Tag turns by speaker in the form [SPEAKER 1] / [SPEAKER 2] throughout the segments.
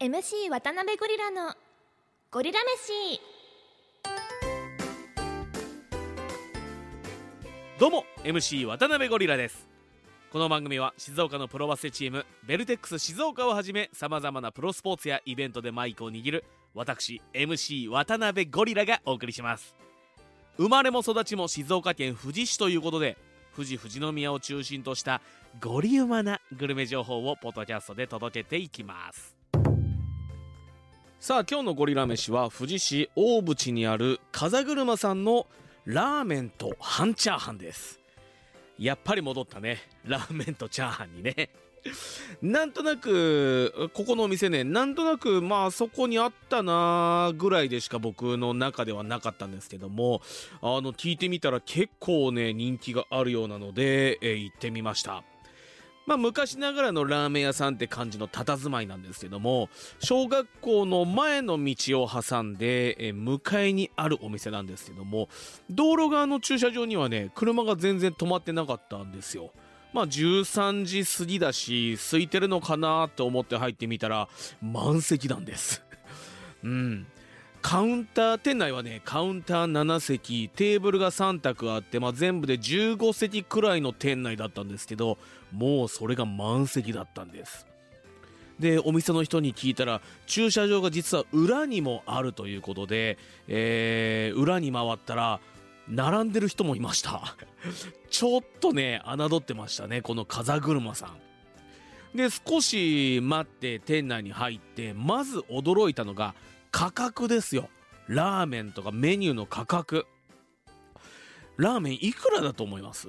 [SPEAKER 1] MC 渡辺ゴリラのゴリラ飯。
[SPEAKER 2] どうも MC 渡辺ゴリラです。この番組は静岡のプロバスケチームベルテックス静岡をはじめさまざまなプロスポーツやイベントでマイクを握る私 MC 渡辺ゴリラがお送りします生まれも育ちも静岡県富士市ということで富士富士宮を中心としたゴリウマなグルメ情報をポッドキャストで届けていきます。さあ今日のゴリラ飯は富士市大淵にある風車さんのラーメンと半チャーハンです。やっぱり戻ったね。ラーメンとチャーハンにね。なんとなくここのお店ねなんとなくまあそこにあったなぐらいでしか僕の中ではなかったんですけどもあの聞いてみたら結構ね人気があるようなので、えー行ってみました。まあ昔ながらのラーメン屋さんって感じの佇まいなんですけども小学校の前の道を挟んで、えー向かいにあるお店なんですけども道路側の駐車場にはね車が全然止まってなかったんですよ。まあ13時過ぎだし空いてるのかなと思って入ってみたら満席なんです。うん。カウンター店内はねカウンター7席テーブルが3択あって、まあ、全部で15席くらいの店内だったんですけどもうそれが満席だったんです。でお店の人に聞いたら駐車場が実は裏にもあるということで、えー裏に回ったら並んでる人もいました。ちょっとね侮ってましたねこの風車さん。で少し待って店内に入ってまず驚いたのが価格ですよ。ラーメンとかメニューの価格。ラーメンいくらだと思います？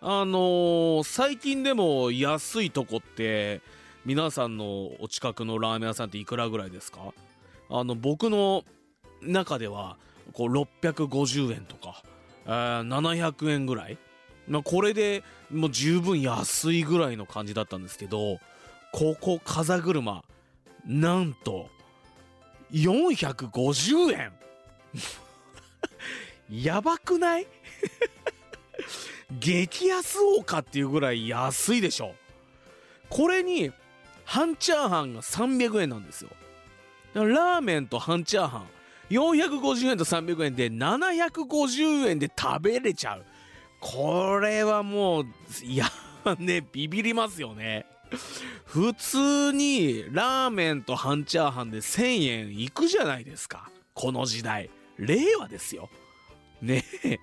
[SPEAKER 2] あのー最近でも安いとこって皆さんのお近くのラーメン屋さんっていくらぐらいですか？あの僕の中ではこう650円とか、えー700円ぐらい、まあ、これでもう十分安いぐらいの感じだったんですけどここ風車なんと450円。やばくない？激安王かっていうぐらい安いでしょ。これに半チャーハンが300円なんですよ。ラーメンと半チャーハン。450円と300円で750円で食べれちゃう。これはもういやねビビりますよね。普通にラーメンと半チャーハンで1000円いくじゃないですか。この時代。令和ですよ。ねえ。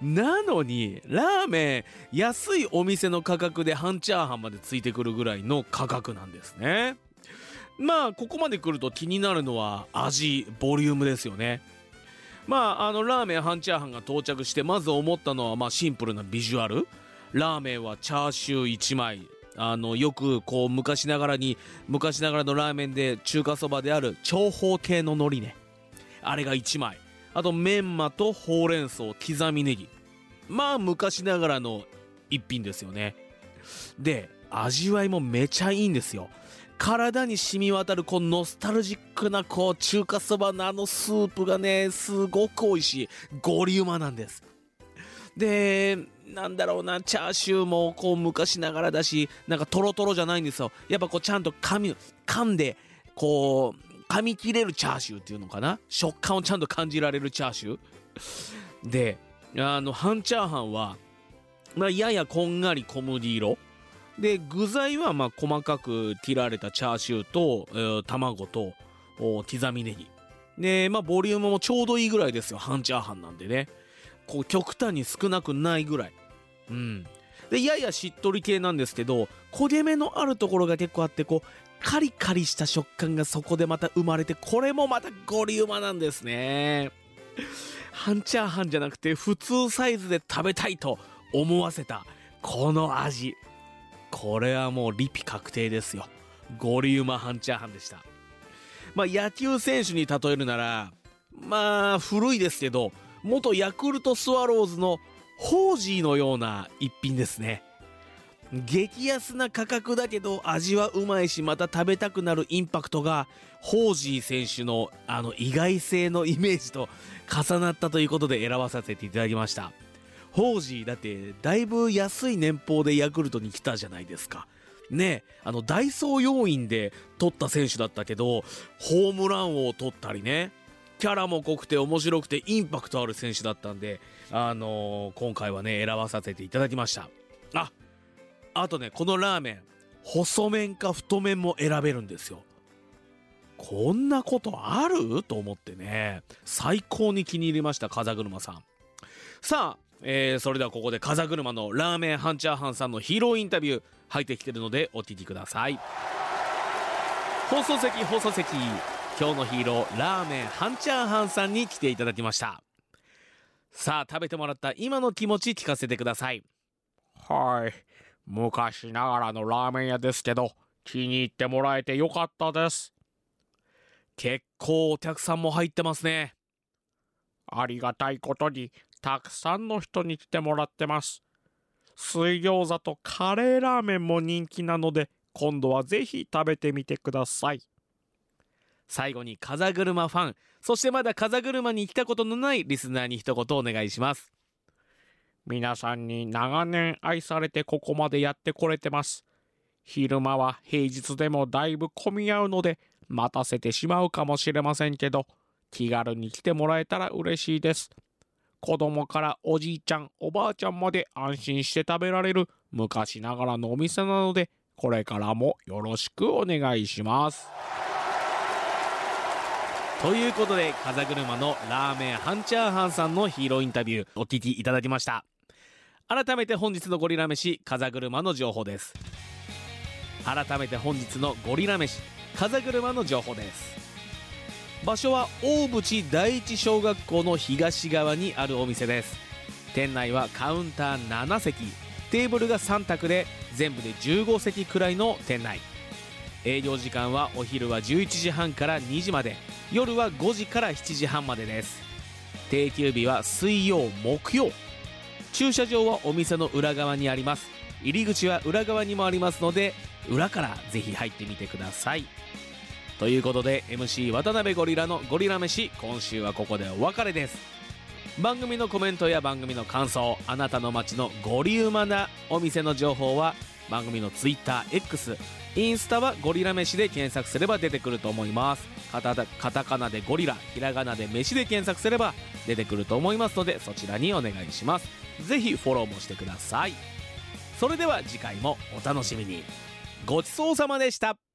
[SPEAKER 2] なのにラーメン安いお店の価格で半チャーハンまでついてくるぐらいの価格なんですね。まあここまで来ると気になるのは味ボリュームですよね。まああのラーメン半チャーハンが到着してまず思ったのはまあシンプルなビジュアル。ラーメンはチャーシュー1枚。あのよくこう昔ながらに昔ながらのラーメンで中華そばである長方形の海苔ね。あれが1枚。あとメンマとほうれん草刻みネギ。まあ昔ながらの一品ですよね。で味わいもめちゃいいんですよ。体に染み渡るこのノスタルジックなこう中華そばのあのスープがねすごく美味しい。ゴリウマなんです。でなんだろうなチャーシューもこう昔ながらだしなんかトロトロじゃないんですよ。やっぱこうちゃんと噛み噛んでこう噛み切れるチャーシューっていうのかな？食感をちゃんと感じられるチャーシュー。であの半チャーハンは、まあ、ややこんがり小麦色。で具材はまあ細かく切られたチャーシューと、えー卵と刻みネギ。でまあボリュームもちょうどいいぐらいですよ。半チャーハンなんでね。こう極端に少なくないぐらい。うん。でややしっとり系なんですけど焦げ目のあるところが結構あってこうカリカリした食感がそこでまた生まれてこれもまたゴリウマなんですね。半チャーハンじゃなくて普通サイズで食べたいと思わせたこの味。これはもうリピ確定ですよ。ゴリウマ半チャーハンでした。まあ野球選手に例えるならまあ古いですけど元ヤクルトスワローズのホージーのような一品ですね。激安な価格だけど味はうまいしまた食べたくなるインパクトがホージー選手のあの意外性のイメージと重なったということで選ばさせていただきました。ホージーだってだいぶ安い年俸でヤクルトに来たじゃないですか。ねあのダイソー要員で取った選手だったけどホームラン王を取ったりね。キャラも濃くて面白くてインパクトある選手だったんで、あのー今回はね選ばさせていただきました。ああとねこのラーメン。細麺か太麺も選べるんですよ。こんなことある？と思ってね。最高に気に入りました風車さん。さあ、えーそれではここで風車のラーメンハンチャーハンさんのヒーローインタビュー入ってきてるのでお聞きください放送席放送席今日のヒーローラーメンハンチャーハンさんに来ていただきましたさあ食べてもらった今の気持ち聞かせてください
[SPEAKER 3] はい。昔ながらのラーメン屋ですけど、気に入ってもらえてよかったです。
[SPEAKER 2] 結構お客さんも入ってますね
[SPEAKER 3] ありがたいことに、たくさんの人に来てもらってます。水餃子とカレーラーメンも人気なので、今度はぜひ食べてみてください。
[SPEAKER 2] 最後に風車ファンそしてまだ風車に来たことのないリスナーに一言お願いします
[SPEAKER 3] 皆さんに長年愛されてここまでやってこれてます。昼間は平日でもだいぶ混み合うので待たせてしまうかもしれませんけど気軽に来てもらえたら嬉しいです。子供からおじいちゃんおばあちゃんまで安心して食べられる昔ながらのお店なのでこれからもよろしくお願いします。
[SPEAKER 2] ということで風車のラーメンハンチャーハンさんのヒーローインタビューお聞きいただきました。改めて本日のゴリラ飯風車の情報です。改めて本日のゴリラ飯風車の情報です。場所は大淵第一小学校の東側にあるお店です。店内はカウンター7席。テーブルが3卓で全部で15席くらいの店内。営業時間はお昼は11時半から2時まで。夜は5時から7時半までです。定休日は水曜木曜。駐車場はお店の裏側にあります。入り口は裏側にもありますので裏からぜひ入ってみてください。ということで MC 渡辺ゴリラのゴリラ飯今週はここでお別れです。番組のコメントや番組の感想あなたの街のゴリウマなお店の情報は番組の TwitterX インスタはゴリラ飯で検索すれば出てくると思います。カタカタカナでゴリラひらがなで飯で検索すれば出てくると思いますのでそちらにお願いします。ぜひフォローもしてください。それでは次回もお楽しみに。ごちそうさまでした。